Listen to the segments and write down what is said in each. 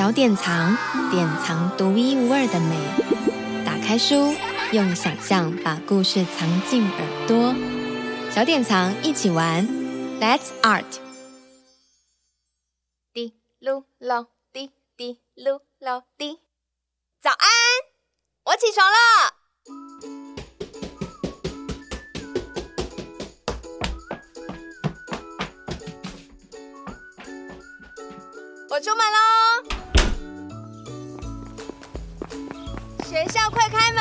小典藏，典藏独一无二的美。打开书，用想象把故事藏进耳朵。小典藏一起玩，Let's Art。滴噜噜，滴滴噜噜滴。早安，我起床了。我出门喽！学校快开门！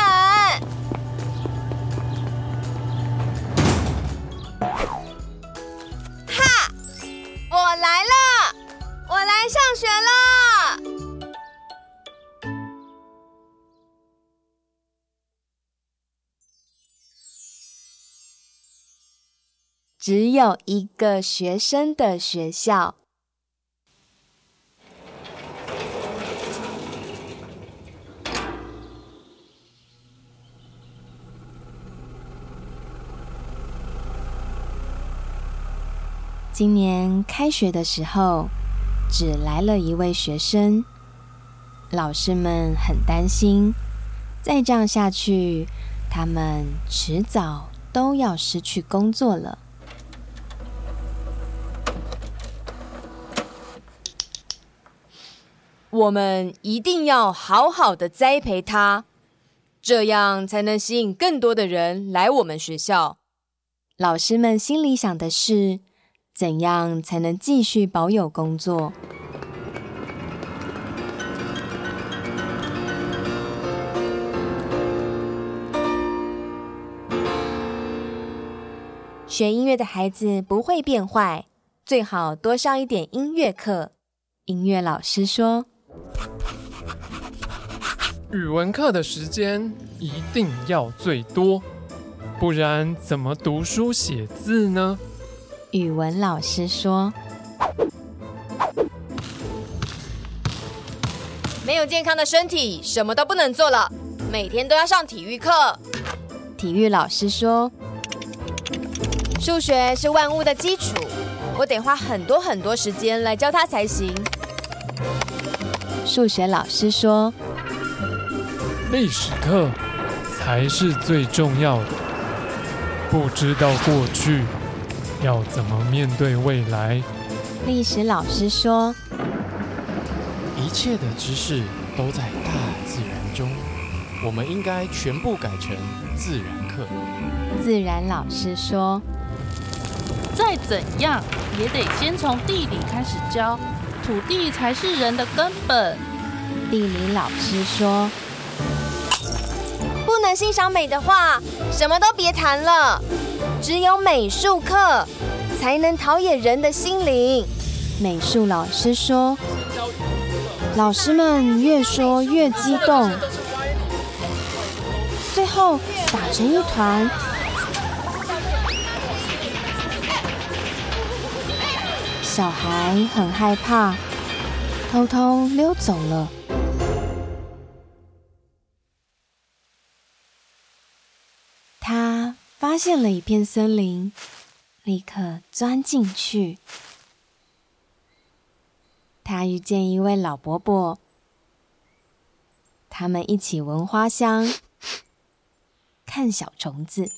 哈！我来了！我来上学了！只有一个学生的学校。今年开学的时候，只来了一位学生。老师们很担心，再这样下去，他们迟早都要失去工作了。我们一定要好好的栽培他，这样才能吸引更多的人来我们学校。老师们心里想的是，怎样才能继续保有工作？学音乐的孩子不会变坏，最好多上一点音乐课。音乐老师说：“语文课的时间一定要最多，不然怎么读书写字呢？”语文老师说：“没有健康的身体，什么都不能做了。每天都要上体育课。”体育老师说：“数学是万物的基础，我得花很多很多时间来教他才行。”数学老师说：“历史课才是最重要的，不知道过去。”要怎么面对未来？历史老师说：“一切的知识都在大自然中，我们应该全部改成自然课。”自然老师说：“再怎样也得先从地理开始教，土地才是人的根本。”地理老师说：“不能欣赏美的话，什么都别谈了。”只有美术课才能陶冶人的心灵。美术老师说：“老师们越说越激动，最后打成一团。小孩很害怕，偷偷溜走了。”发现了一片森林，立刻钻进去。他遇见一位老伯伯，他们一起闻花香，看小虫子。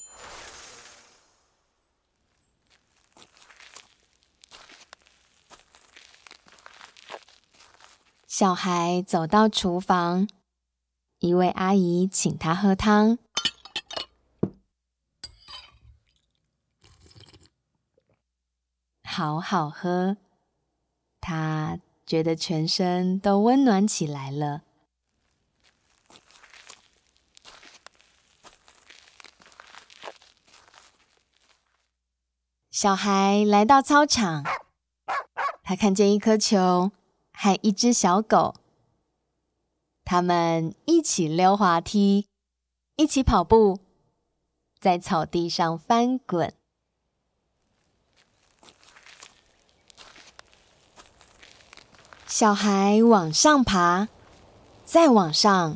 小孩走到厨房，一位阿姨请他喝汤。好好喝，他觉得全身都温暖起来了。小孩来到操场，他看见一颗球和一只小狗，他们一起溜滑梯，一起跑步，在草地上翻滚。小孩往上爬，再往上，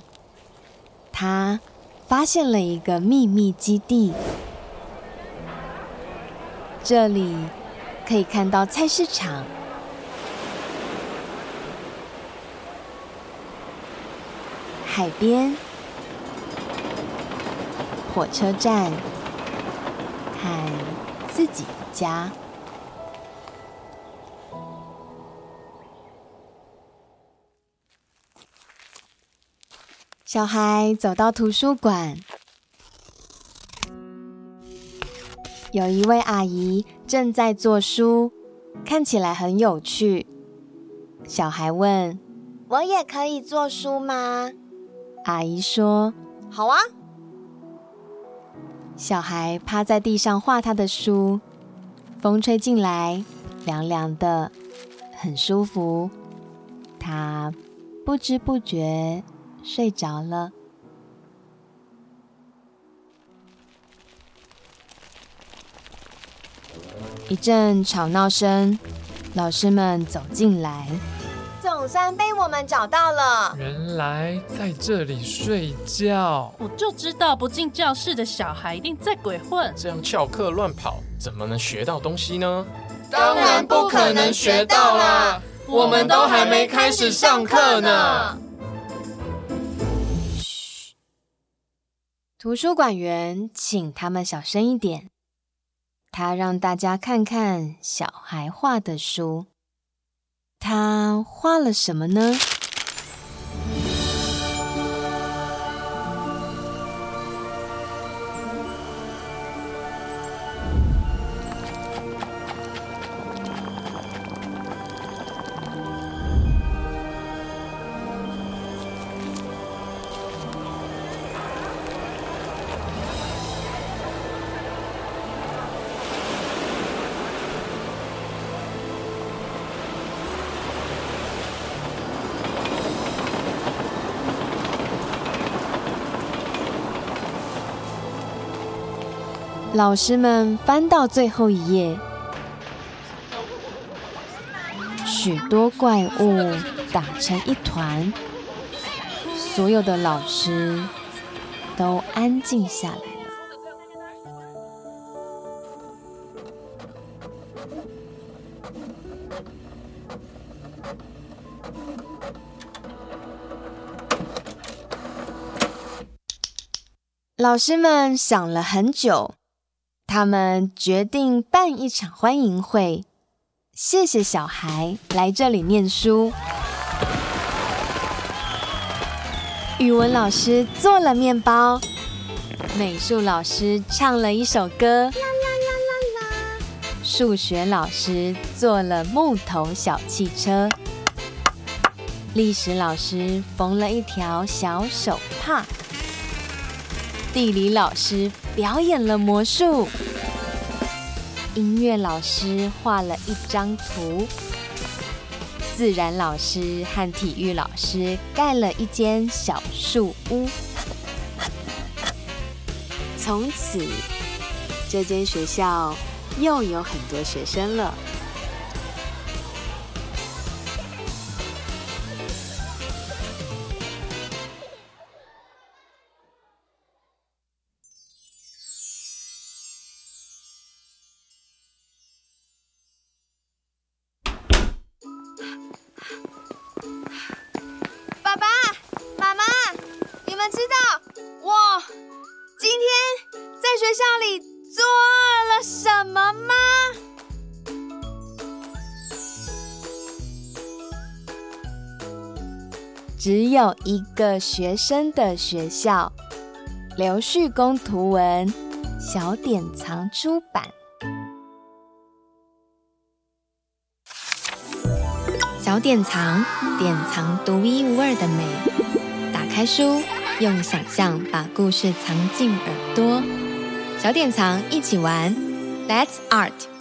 他发现了一个秘密基地。这里可以看到菜市场，海边、火车站和自己的家。小孩走到图书馆，有一位阿姨正在做书，看起来很有趣。小孩问：“我也可以做书吗？”阿姨说：“好啊。”小孩趴在地上画他的书，风吹进来，凉凉的，很舒服。他不知不觉。睡着了。一阵吵闹声，老师们走进来。总算被我们找到了。原来在这里睡觉。我就知道不进教室的小孩一定在鬼混。这样翘课乱跑，怎么能学到东西呢？当然不可能学到啦！我们都还没开始上课呢。图书馆员请他们小声一点。他让大家看看小孩画的书。他画了什么呢？老师们翻到最后一页，许多怪物打成一团，所有的老师都安静下来了。老师们想了很久。他们决定办一场欢迎会，谢谢小孩来这里念书。语文老师做了面包，美术老师唱了一首歌，数学老师做了木头小汽车，历史老师缝了一条小手帕。地理老师表演了魔术，音乐老师画了一张图，自然老师和体育老师盖了一间小树屋。从此，这间学校又有很多学生了。里做了什么吗？只有一个学生的学校，刘旭公图文，小典藏出版。小典藏，典藏独一无二的美。打开书，用想象把故事藏进耳朵。小典藏，一起玩，Let's Art。